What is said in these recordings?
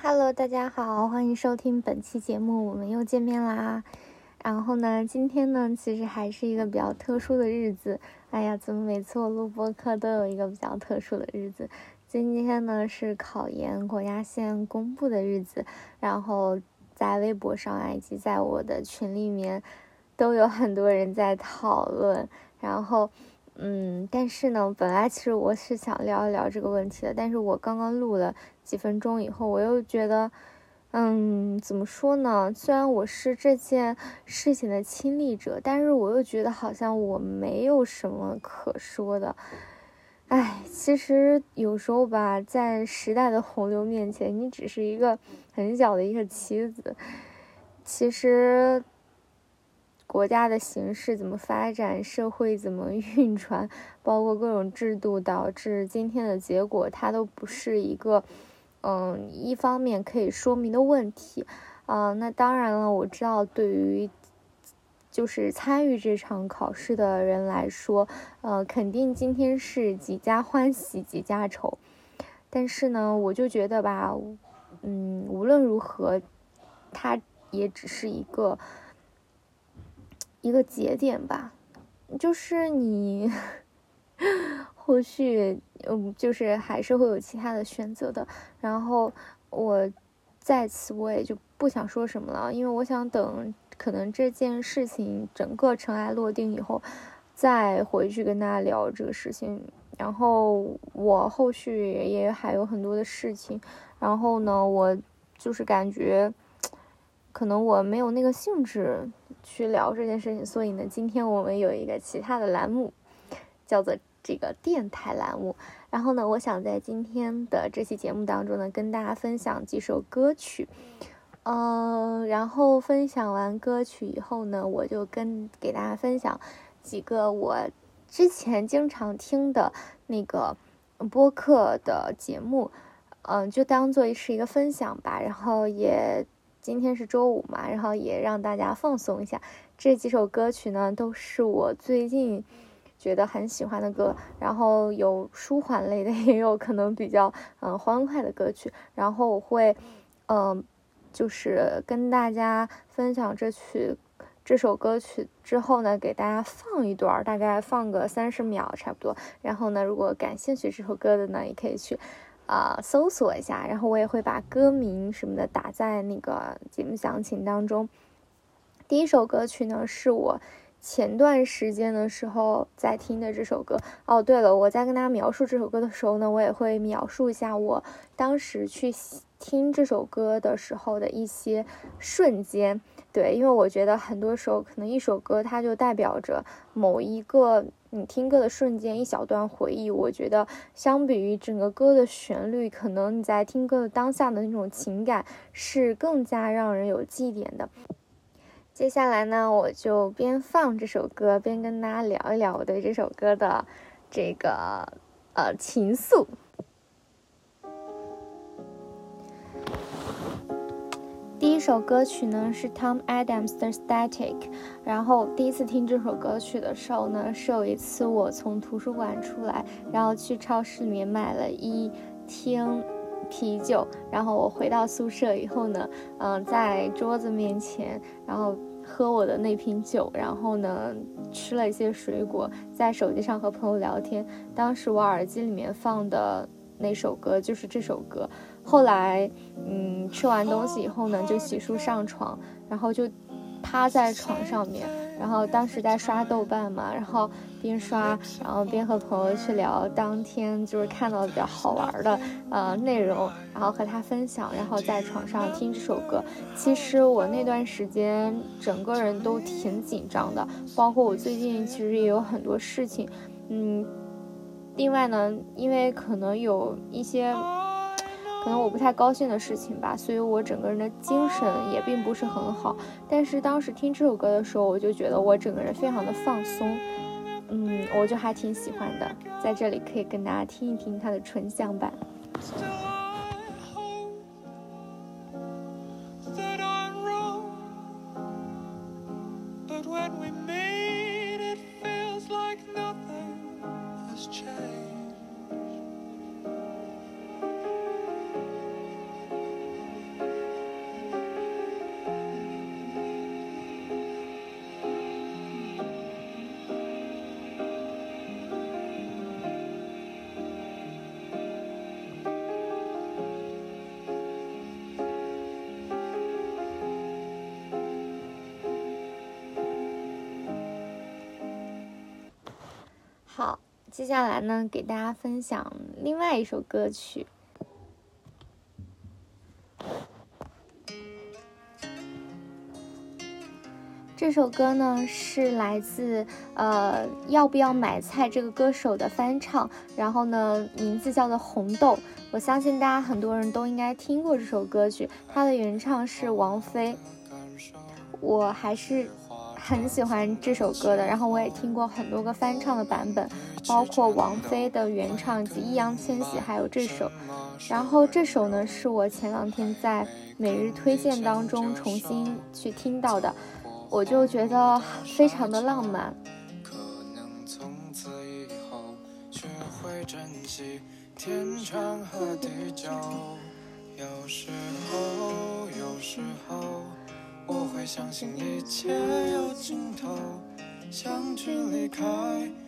Hello，大家好，欢迎收听本期节目，我们又见面啦。然后呢，今天呢，其实还是一个比较特殊的日子。哎呀，怎么每次我录播课都有一个比较特殊的日子？今天呢是考研国家线公布的日子，然后在微博上啊以及在我的群里面，都有很多人在讨论。然后，嗯，但是呢，本来其实我是想聊一聊这个问题的，但是我刚刚录了。几分钟以后，我又觉得，嗯，怎么说呢？虽然我是这件事情的亲历者，但是我又觉得好像我没有什么可说的。哎，其实有时候吧，在时代的洪流面前，你只是一个很小的一个棋子。其实，国家的形势怎么发展，社会怎么 运转，包括各种制度，导致今天的结果，它都不是一个。嗯，一方面可以说明的问题，啊，那当然了，我知道对于就是参与这场考试的人来说，呃，肯定今天是几家欢喜几家愁，但是呢，我就觉得吧，嗯，无论如何，它也只是一个一个节点吧，就是你。后续，嗯，就是还是会有其他的选择的。然后我在此我也就不想说什么了，因为我想等可能这件事情整个尘埃落定以后，再回去跟大家聊这个事情。然后我后续也还有很多的事情，然后呢，我就是感觉可能我没有那个兴致去聊这件事情，所以呢，今天我们有一个其他的栏目，叫做。这个电台栏目，然后呢，我想在今天的这期节目当中呢，跟大家分享几首歌曲，嗯，然后分享完歌曲以后呢，我就跟给大家分享几个我之前经常听的那个播客的节目，嗯，就当做是一个分享吧。然后也今天是周五嘛，然后也让大家放松一下。这几首歌曲呢，都是我最近。觉得很喜欢的歌，然后有舒缓类的，也有可能比较嗯欢快的歌曲。然后我会嗯，就是跟大家分享这曲这首歌曲之后呢，给大家放一段，大概放个三十秒差不多。然后呢，如果感兴趣这首歌的呢，也可以去啊搜索一下。然后我也会把歌名什么的打在那个节目详情当中。第一首歌曲呢，是我。前段时间的时候在听的这首歌哦，对了，我在跟大家描述这首歌的时候呢，我也会描述一下我当时去听这首歌的时候的一些瞬间。对，因为我觉得很多时候可能一首歌它就代表着某一个你听歌的瞬间，一小段回忆。我觉得相比于整个歌的旋律，可能你在听歌的当下的那种情感是更加让人有记忆点的。接下来呢，我就边放这首歌，边跟大家聊一聊我对这首歌的这个呃情愫。第一首歌曲呢是 Tom Adams 的《Static》，然后第一次听这首歌曲的时候呢，是有一次我从图书馆出来，然后去超市里面买了一听啤酒，然后我回到宿舍以后呢，嗯，在桌子面前，然后。喝我的那瓶酒，然后呢，吃了一些水果，在手机上和朋友聊天。当时我耳机里面放的那首歌就是这首歌。后来，嗯，吃完东西以后呢，就洗漱上床，然后就趴在床上面。然后当时在刷豆瓣嘛，然后边刷，然后边和朋友去聊当天就是看到比较好玩的呃内容，然后和他分享，然后在床上听这首歌。其实我那段时间整个人都挺紧张的，包括我最近其实也有很多事情，嗯，另外呢，因为可能有一些。可能我不太高兴的事情吧，所以我整个人的精神也并不是很好。但是当时听这首歌的时候，我就觉得我整个人非常的放松，嗯，我就还挺喜欢的。在这里可以跟大家听一听它的纯享版。接下来呢，给大家分享另外一首歌曲。这首歌呢是来自呃要不要买菜这个歌手的翻唱，然后呢名字叫做红豆。我相信大家很多人都应该听过这首歌曲，它的原唱是王菲。我还是很喜欢这首歌的，然后我也听过很多个翻唱的版本，包括王菲的原唱及易烊千玺，还有这首。然后这首呢是我前两天在每日推荐当中重新去听到的。我就觉得非常的浪漫。可能从此以后学会珍惜天长和地久。有时候，有时候我会相信一切有尽头，相聚离开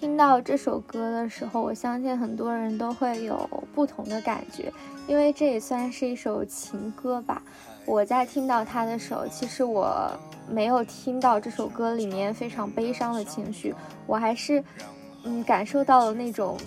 听到这首歌的时候，我相信很多人都会有不同的感觉，因为这也算是一首情歌吧。我在听到它的时候，其实我。没有听到这首歌里面非常悲伤的情绪，我还是，嗯，感受到了那种，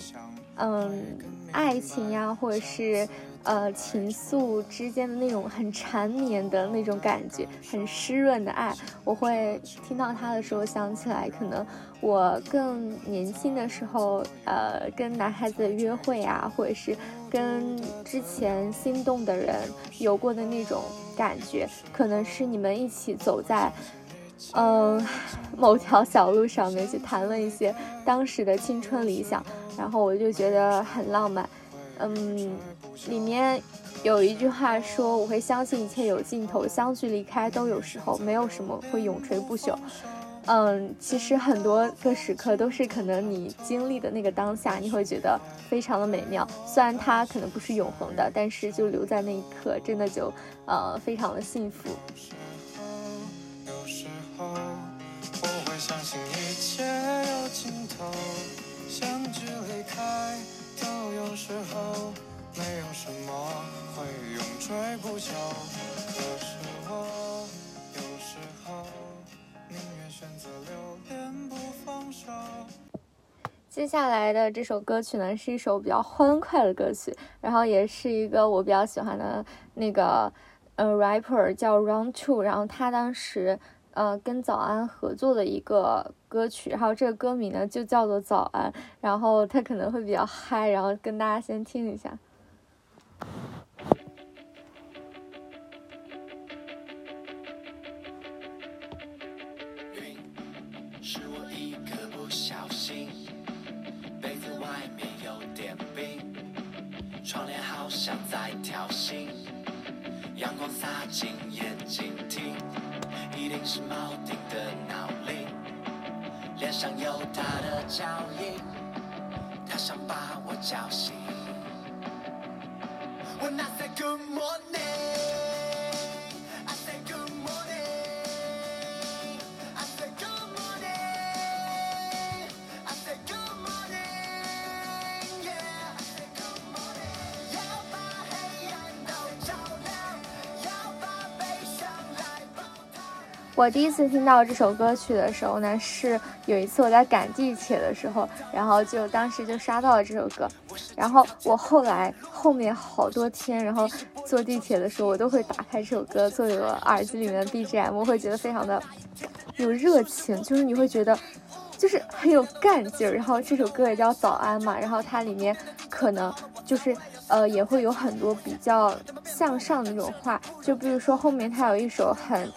嗯，爱情呀，或者是，呃，情愫之间的那种很缠绵的那种感觉，很湿润的爱。我会听到它的时候想起来，可能我更年轻的时候，呃，跟男孩子约会啊，或者是跟之前心动的人有过的那种。感觉可能是你们一起走在，嗯，某条小路上面去谈论一些当时的青春理想，然后我就觉得很浪漫。嗯，里面有一句话说：“我会相信一切有尽头，相聚离开都有时候，没有什么会永垂不朽。”嗯，其实很多个时刻都是可能你经历的那个当下，你会觉得非常的美妙。虽然它可能不是永恒的，但是就留在那一刻，真的就呃非常的幸福。接下来的这首歌曲呢，是一首比较欢快的歌曲，然后也是一个我比较喜欢的那个呃 rapper 叫 Round Two，然后他当时呃跟早安合作的一个歌曲，然后这个歌名呢就叫做早安，然后他可能会比较嗨，然后跟大家先听一下。定是铆定的闹铃，脸上有他的脚印，他想把我叫醒。When I say good morning。我第一次听到这首歌曲的时候呢，是有一次我在赶地铁的时候，然后就当时就刷到了这首歌，然后我后来后面好多天，然后坐地铁的时候，我都会打开这首歌作为我耳机里面的 BGM，我会觉得非常的有热情，就是你会觉得就是很有干劲儿。然后这首歌也叫早安嘛，然后它里面可能就是呃也会有很多比较向上的那种话，就比如说后面它有一首很。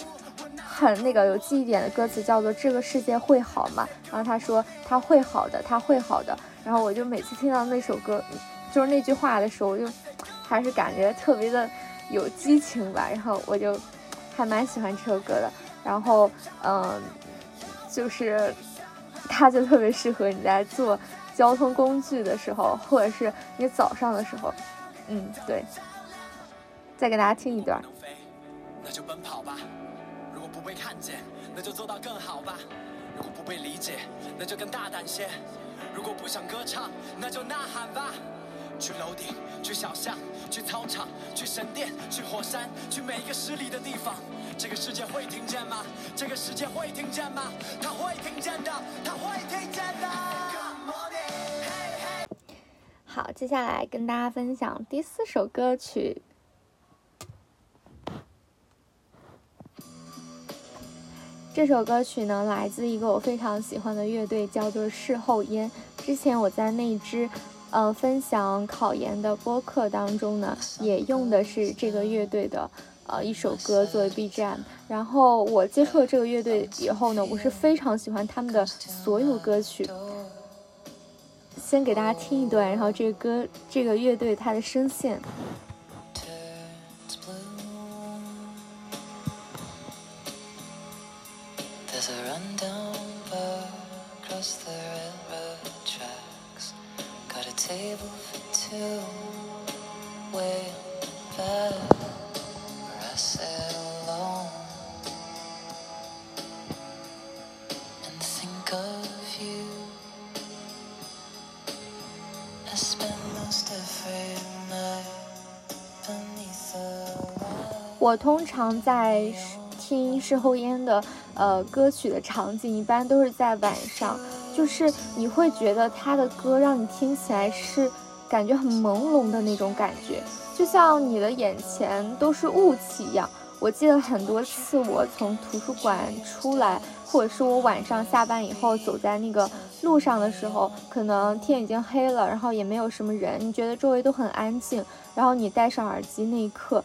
很那个有记忆点的歌词叫做“这个世界会好吗？”然后他说他会好的，他会好的。然后我就每次听到那首歌，就是那句话的时候，我就还是感觉特别的有激情吧。然后我就还蛮喜欢这首歌的。然后嗯，就是它就特别适合你在坐交通工具的时候，或者是你早上的时候，嗯，对。再给大家听一段。那就奔跑吧。被看见，那就做到更好吧。如果不被理解，那就更大胆些。如果不想歌唱，那就呐喊吧。去楼顶，去小巷，去操场，去神殿，去火山，去每一个失礼的地方。这个世界会听见吗？这个世界会听见吗？他会听见的，他会听见的。好，接下来跟大家分享第四首歌曲。这首歌曲呢，来自一个我非常喜欢的乐队，叫做事后烟。之前我在那支，呃，分享考研的播客当中呢，也用的是这个乐队的，呃，一首歌作为 BGM。然后我接触了这个乐队以后呢，我是非常喜欢他们的所有歌曲。先给大家听一段，然后这个歌，这个乐队它的声线。我通常在听事后烟的呃歌曲的场景，一般都是在晚上，就是你会觉得他的歌让你听起来是感觉很朦胧的那种感觉，就像你的眼前都是雾气一样。我记得很多次我从图书馆出来，或者是我晚上下班以后走在那个路上的时候，可能天已经黑了，然后也没有什么人，你觉得周围都很安静，然后你戴上耳机那一刻。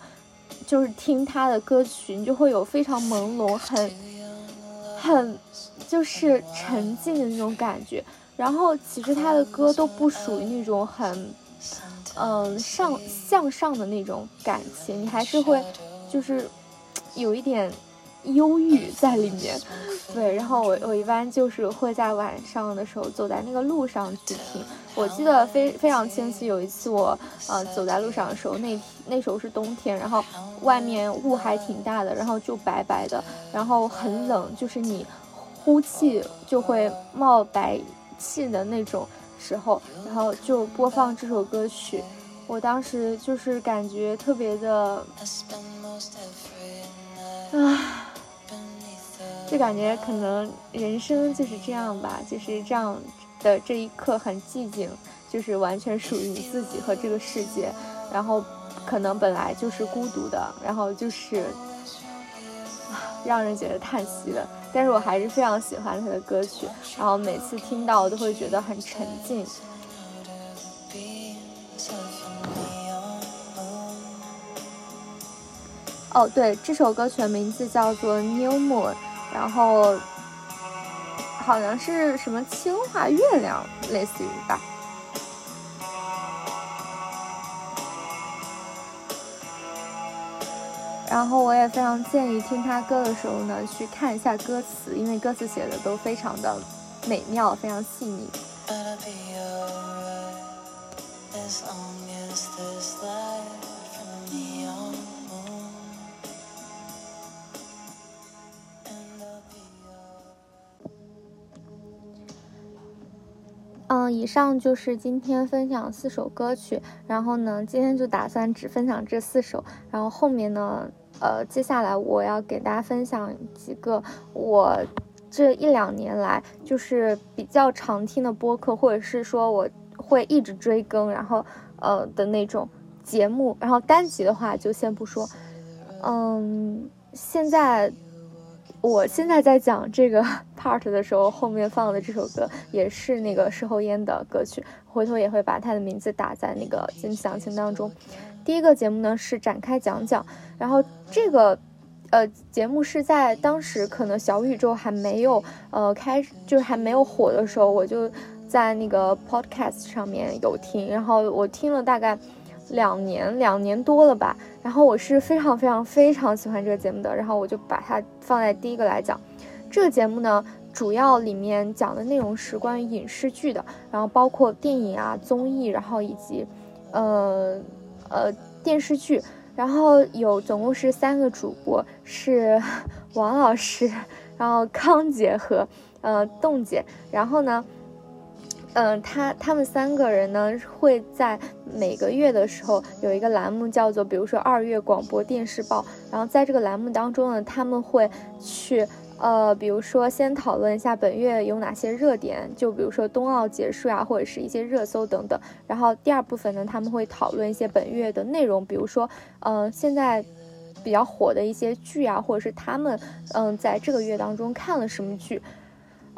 就是听他的歌曲，你就会有非常朦胧、很、很就是沉静的那种感觉。然后其实他的歌都不属于那种很，嗯上向上的那种感情，你还是会就是有一点。忧郁在里面，对，然后我我一般就是会在晚上的时候走在那个路上去听。我记得非非常清晰，有一次我呃走在路上的时候，那那时候是冬天，然后外面雾还挺大的，然后就白白的，然后很冷，就是你呼气就会冒白气的那种时候，然后就播放这首歌曲，我当时就是感觉特别的，啊。就感觉可能人生就是这样吧，就是这样的这一刻很寂静，就是完全属于你自己和这个世界，然后可能本来就是孤独的，然后就是让人觉得叹息的。但是我还是非常喜欢他的歌曲，然后每次听到我都会觉得很沉静。哦，对，这首歌曲的名字叫做《New Moon》。然后好像是什么氢化月亮，类似于吧。然后我也非常建议听他歌的时候呢，去看一下歌词，因为歌词写的都非常的美妙，非常细腻。嗯，以上就是今天分享四首歌曲，然后呢，今天就打算只分享这四首，然后后面呢，呃，接下来我要给大家分享几个我这一两年来就是比较常听的播客，或者是说我会一直追更，然后呃的那种节目，然后单集的话就先不说，嗯，现在。我现在在讲这个 part 的时候，后面放的这首歌也是那个事后烟的歌曲，回头也会把它的名字打在那个节目详情当中。第一个节目呢是展开讲讲，然后这个呃节目是在当时可能小宇宙还没有呃开，就是还没有火的时候，我就在那个 podcast 上面有听，然后我听了大概。两年两年多了吧，然后我是非常非常非常喜欢这个节目的，然后我就把它放在第一个来讲。这个节目呢，主要里面讲的内容是关于影视剧的，然后包括电影啊、综艺，然后以及，呃，呃电视剧，然后有总共是三个主播，是 王老师，然后康姐和呃栋姐，然后呢。嗯，他他们三个人呢会在每个月的时候有一个栏目叫做，比如说二月广播电视报，然后在这个栏目当中呢，他们会去呃，比如说先讨论一下本月有哪些热点，就比如说冬奥结束啊，或者是一些热搜等等。然后第二部分呢，他们会讨论一些本月的内容，比如说嗯，现在比较火的一些剧啊，或者是他们嗯在这个月当中看了什么剧。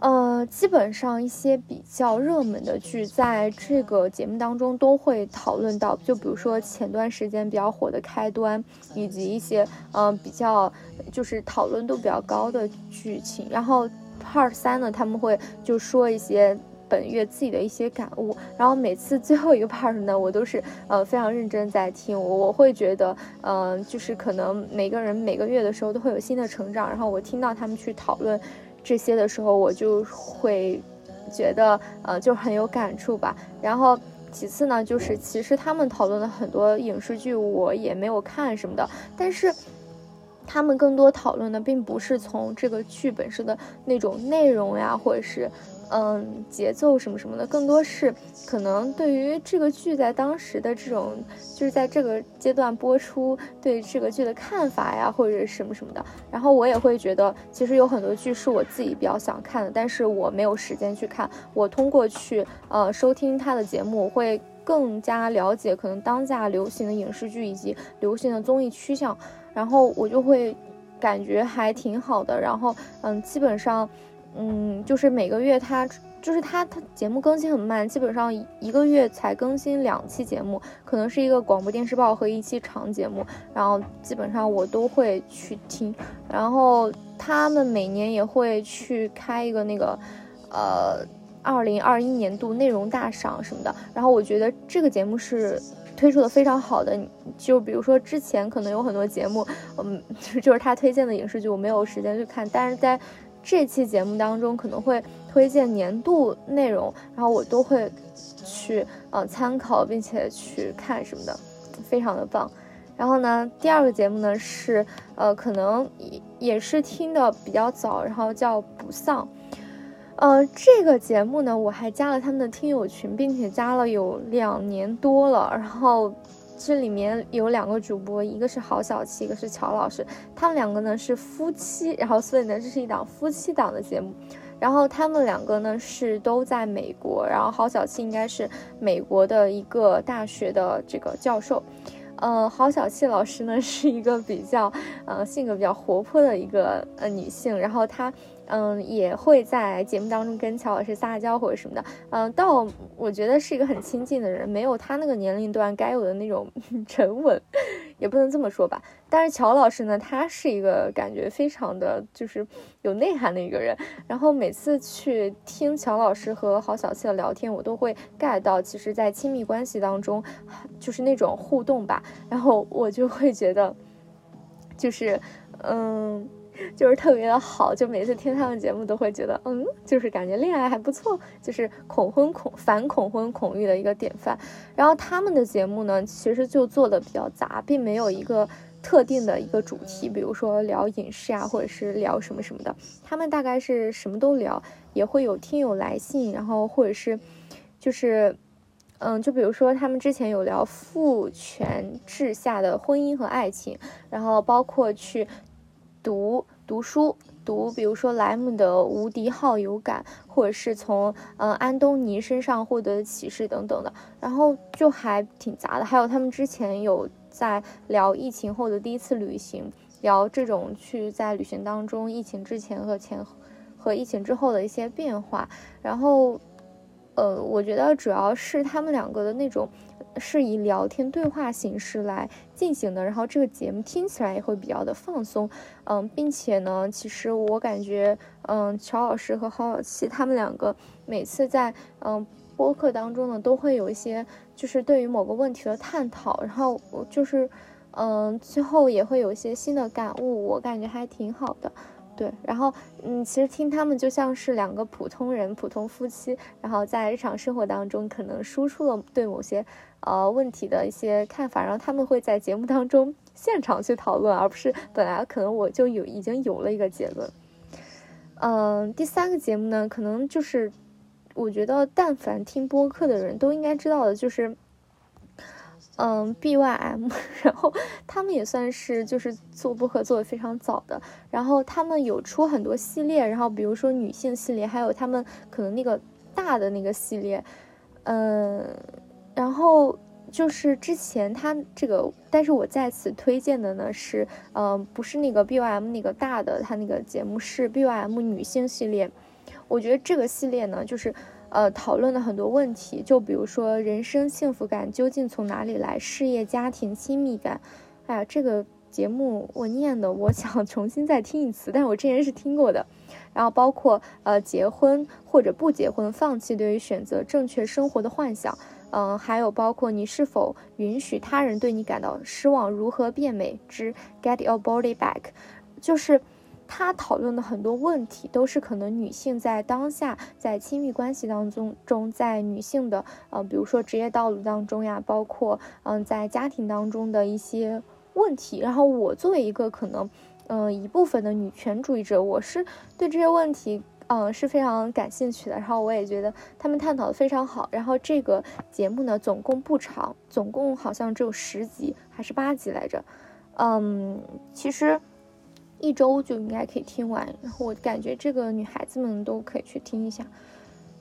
呃，基本上一些比较热门的剧，在这个节目当中都会讨论到。就比如说前段时间比较火的《开端》，以及一些嗯比较就是讨论度比较高的剧情。然后 Part 三呢，他们会就说一些本月自己的一些感悟。然后每次最后一个 Part 呢，我都是呃非常认真在听。我我会觉得，嗯，就是可能每个人每个月的时候都会有新的成长。然后我听到他们去讨论。这些的时候，我就会觉得，呃，就很有感触吧。然后其次呢，就是其实他们讨论的很多影视剧，我也没有看什么的，但是他们更多讨论的并不是从这个剧本身的那种内容呀，或者是。嗯，节奏什么什么的，更多是可能对于这个剧在当时的这种，就是在这个阶段播出对这个剧的看法呀，或者什么什么的。然后我也会觉得，其实有很多剧是我自己比较想看的，但是我没有时间去看。我通过去呃收听他的节目，会更加了解可能当下流行的影视剧以及流行的综艺趋向，然后我就会感觉还挺好的。然后嗯，基本上。嗯，就是每个月他就是他他节目更新很慢，基本上一个月才更新两期节目，可能是一个广播电视报和一期长节目，然后基本上我都会去听。然后他们每年也会去开一个那个，呃，二零二一年度内容大赏什么的。然后我觉得这个节目是推出的非常好的，就比如说之前可能有很多节目，嗯，就是他推荐的影视剧我没有时间去看，但是在。这期节目当中可能会推荐年度内容，然后我都会去呃参考，并且去看什么的，非常的棒。然后呢，第二个节目呢是呃可能也也是听的比较早，然后叫不丧。呃，这个节目呢我还加了他们的听友群，并且加了有两年多了，然后。这里面有两个主播，一个是郝小七，一个是乔老师，他们两个呢是夫妻，然后所以呢这是一档夫妻档的节目，然后他们两个呢是都在美国，然后郝小七应该是美国的一个大学的这个教授，呃，郝小七老师呢是一个比较呃性格比较活泼的一个呃女性，然后她。嗯，也会在节目当中跟乔老师撒娇或者什么的。嗯，倒我觉得是一个很亲近的人，没有他那个年龄段该有的那种 沉稳，也不能这么说吧。但是乔老师呢，他是一个感觉非常的就是有内涵的一个人。然后每次去听乔老师和郝小七的聊天，我都会 get 到，其实，在亲密关系当中，就是那种互动吧。然后我就会觉得，就是嗯。就是特别的好，就每次听他们节目都会觉得，嗯，就是感觉恋爱还不错，就是恐婚恐反恐婚恐育的一个典范。然后他们的节目呢，其实就做的比较杂，并没有一个特定的一个主题，比如说聊影视啊，或者是聊什么什么的。他们大概是什么都聊，也会有听友来信，然后或者是就是，嗯，就比如说他们之前有聊父权制下的婚姻和爱情，然后包括去。读读书，读比如说莱姆的《无敌好友感》，或者是从嗯安东尼身上获得的启示等等的，然后就还挺杂的。还有他们之前有在聊疫情后的第一次旅行，聊这种去在旅行当中，疫情之前和前和疫情之后的一些变化。然后，呃，我觉得主要是他们两个的那种。是以聊天对话形式来进行的，然后这个节目听起来也会比较的放松，嗯，并且呢，其实我感觉，嗯，乔老师和郝小七他们两个每次在嗯播客当中呢，都会有一些就是对于某个问题的探讨，然后就是嗯最后也会有一些新的感悟，我感觉还挺好的，对，然后嗯，其实听他们就像是两个普通人、普通夫妻，然后在日常生活当中可能输出了对某些呃问题的一些看法，然后他们会在节目当中现场去讨论，而不是本来可能我就有已经有了一个结论。嗯，第三个节目呢，可能就是我觉得但凡听播客的人都应该知道的，就是。嗯，BYM，然后他们也算是就是做播客做的非常早的，然后他们有出很多系列，然后比如说女性系列，还有他们可能那个大的那个系列，嗯，然后就是之前他这个，但是我在此推荐的呢是，嗯，不是那个 BYM 那个大的，他那个节目是 BYM 女性系列，我觉得这个系列呢就是。呃，讨论了很多问题，就比如说人生幸福感究竟从哪里来，事业、家庭、亲密感。哎呀，这个节目我念的，我 想重新再听一次，但我之前是听过的。然后包括呃，结婚或者不结婚，放弃对于选择正确生活的幻想。嗯，还有包括你是否允许他人对你感到失望，如何变美之 Get Your Body Back，就是。他讨论的很多问题，都是可能女性在当下在亲密关系当中中，在女性的呃，比如说职业道路当中呀，包括嗯，在家庭当中的一些问题。然后我作为一个可能嗯一部分的女权主义者，我是对这些问题嗯是非常感兴趣的。然后我也觉得他们探讨的非常好。然后这个节目呢，总共不长，总共好像只有十集还是八集来着。嗯，其实。一周就应该可以听完，然后我感觉这个女孩子们都可以去听一下。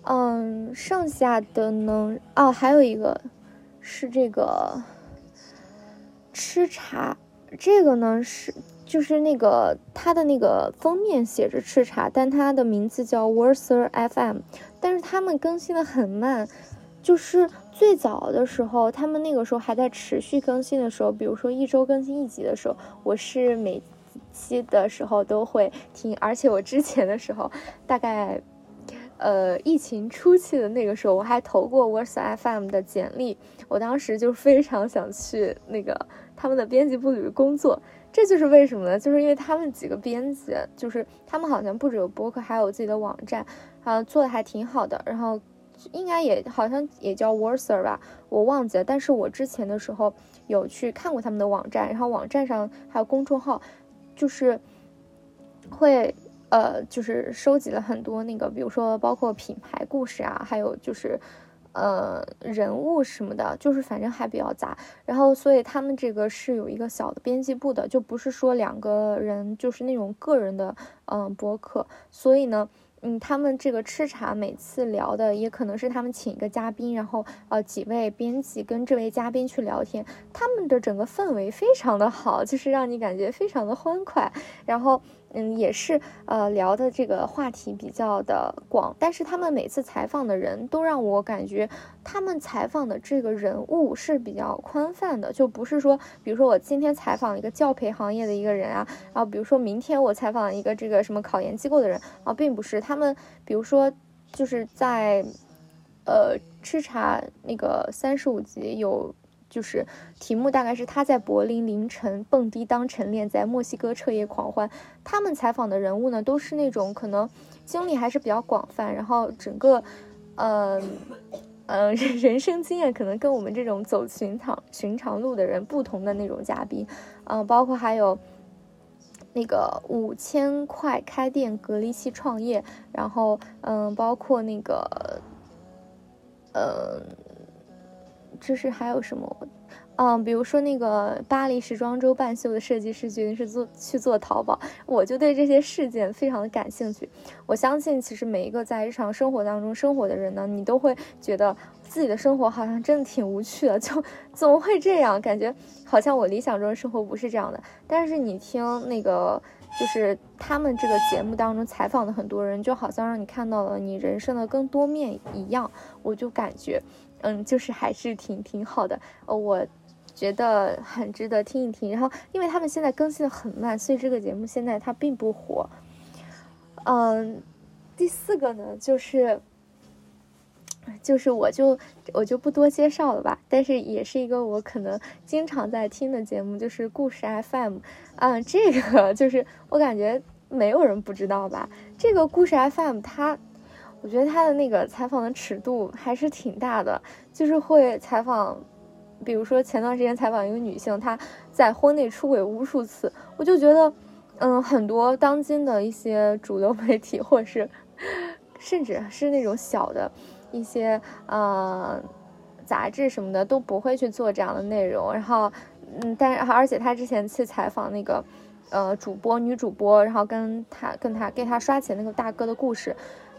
嗯，剩下的呢，哦，还有一个是这个吃茶，这个呢是就是那个它的那个封面写着吃茶，但它的名字叫 Worser FM，但是他们更新的很慢，就是最早的时候，他们那个时候还在持续更新的时候，比如说一周更新一集的时候，我是每。期的时候都会听，而且我之前的时候，大概，呃，疫情初期的那个时候，我还投过 Words FM 的简历。我当时就非常想去那个他们的编辑部里工作。这就是为什么呢？就是因为他们几个编辑，就是他们好像不止有播客，还有自己的网站，啊，做的还挺好的。然后应该也好像也叫 Worser 吧，我忘记了。但是我之前的时候有去看过他们的网站，然后网站上还有公众号。就是会呃，就是收集了很多那个，比如说包括品牌故事啊，还有就是呃人物什么的，就是反正还比较杂。然后所以他们这个是有一个小的编辑部的，就不是说两个人就是那种个人的嗯博客。所以呢。嗯，他们这个吃茶每次聊的也可能是他们请一个嘉宾，然后呃几位编辑跟这位嘉宾去聊天，他们的整个氛围非常的好，就是让你感觉非常的欢快，然后。嗯，也是，呃，聊的这个话题比较的广，但是他们每次采访的人都让我感觉，他们采访的这个人物是比较宽泛的，就不是说，比如说我今天采访一个教培行业的一个人啊，然后比如说明天我采访一个这个什么考研机构的人啊，并不是，他们比如说就是在，呃，吃茶那个三十五集有。就是题目大概是他在柏林凌晨蹦迪当晨练，在墨西哥彻夜狂欢。他们采访的人物呢，都是那种可能经历还是比较广泛，然后整个，呃，呃，人生经验可能跟我们这种走寻常寻常路的人不同的那种嘉宾。嗯，包括还有那个五千块开店隔离期创业，然后嗯，包括那个，呃。就是还有什么，嗯，比如说那个巴黎时装周半袖的设计师决定是做去做淘宝，我就对这些事件非常的感兴趣。我相信，其实每一个在日常生活当中生活的人呢，你都会觉得自己的生活好像真的挺无趣的，就怎么会这样？感觉好像我理想中的生活不是这样的。但是你听那个，就是他们这个节目当中采访的很多人，就好像让你看到了你人生的更多面一样，我就感觉。嗯，就是还是挺挺好的，呃，我觉得很值得听一听。然后，因为他们现在更新的很慢，所以这个节目现在它并不火。嗯，第四个呢，就是就是我就我就不多介绍了吧。但是也是一个我可能经常在听的节目，就是故事 FM。嗯，这个就是我感觉。没有人不知道吧？这个故事 FM 它，我觉得它的那个采访的尺度还是挺大的，就是会采访，比如说前段时间采访一个女性，她在婚内出轨无数次，我就觉得，嗯，很多当今的一些主流媒体，或者是甚至是那种小的一些呃杂志什么的，都不会去做这样的内容。然后，嗯，但是而且他之前去采访那个。呃，主播女主播，然后跟他跟他给他刷钱那个大哥的故事，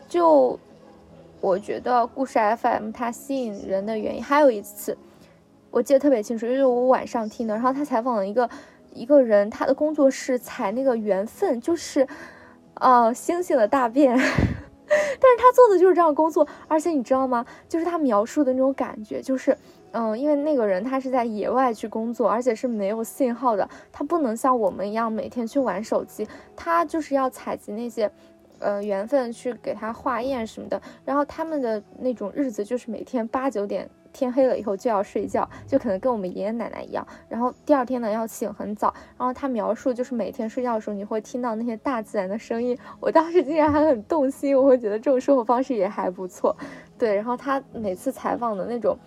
就我觉得故事 FM 它吸引人的原因，还有一次我记得特别清楚，就是我晚上听的，然后他采访了一个一个人，他的工作室采那个缘分，就是呃星星的大便，但是他做的就是这样工作，而且你知道吗？就是他描述的那种感觉，就是。嗯，因为那个人他是在野外去工作，而且是没有信号的，他不能像我们一样每天去玩手机，他就是要采集那些，呃，缘分去给他化验什么的。然后他们的那种日子就是每天八九点天黑了以后就要睡觉，就可能跟我们爷爷奶奶一样。然后第二天呢要醒很早。然后他描述就是每天睡觉的时候你会听到那些大自然的声音，我当时竟然还很动心，我会觉得这种生活方式也还不错。对，然后他每次采访的那种。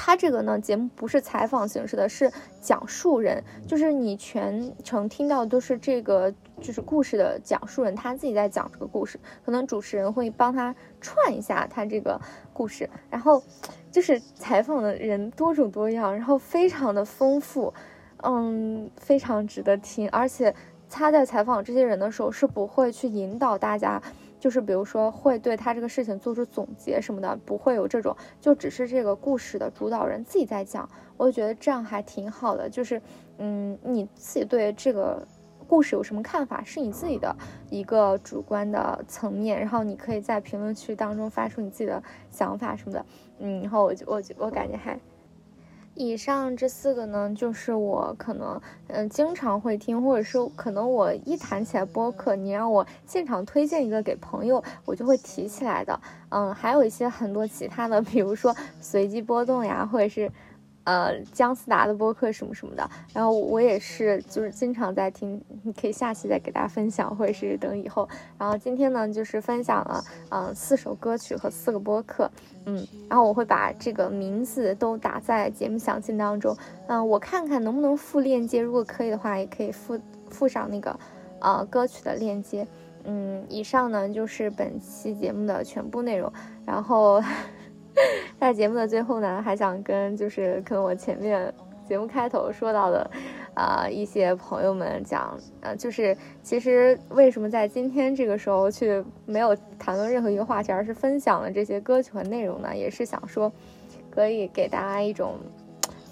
他这个呢，节目不是采访形式的，是讲述人，就是你全程听到都是这个就是故事的讲述人，他自己在讲这个故事，可能主持人会帮他串一下他这个故事，然后就是采访的人多种多样，然后非常的丰富，嗯，非常值得听，而且他在采访这些人的时候是不会去引导大家。就是比如说会对他这个事情做出总结什么的，不会有这种，就只是这个故事的主导人自己在讲，我觉得这样还挺好的。就是，嗯，你自己对这个故事有什么看法，是你自己的一个主观的层面，然后你可以在评论区当中发出你自己的想法什么的，嗯，然后我就我就我感觉还。以上这四个呢，就是我可能嗯经常会听，或者是可能我一谈起来播客，你让我现场推荐一个给朋友，我就会提起来的。嗯，还有一些很多其他的，比如说随机波动呀，或者是。呃，姜思达的播客什么什么的，然后我也是，就是经常在听，你可以下期再给大家分享，或者是等以后。然后今天呢，就是分享了，嗯，四首歌曲和四个播客，嗯，然后我会把这个名字都打在节目详情当中，嗯，我看看能不能附链接，如果可以的话，也可以附附上那个，呃，歌曲的链接。嗯，以上呢就是本期节目的全部内容，然后。在节目的最后呢，还想跟就是跟我前面节目开头说到的，啊一些朋友们讲，呃，就是其实为什么在今天这个时候去没有谈论任何一个话题，而是分享了这些歌曲和内容呢？也是想说，可以给大家一种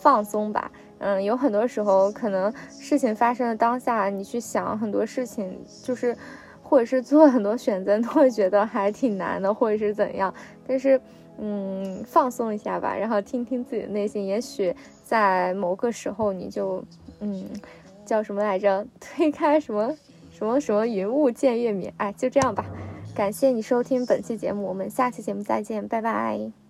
放松吧。嗯，有很多时候可能事情发生的当下，你去想很多事情，就是或者是做很多选择，都会觉得还挺难的，或者是怎样，但是。嗯，放松一下吧，然后听听自己的内心，也许在某个时候你就，嗯，叫什么来着？推开什么什么什么云雾见月明。哎，就这样吧。感谢你收听本期节目，我们下期节目再见，拜拜。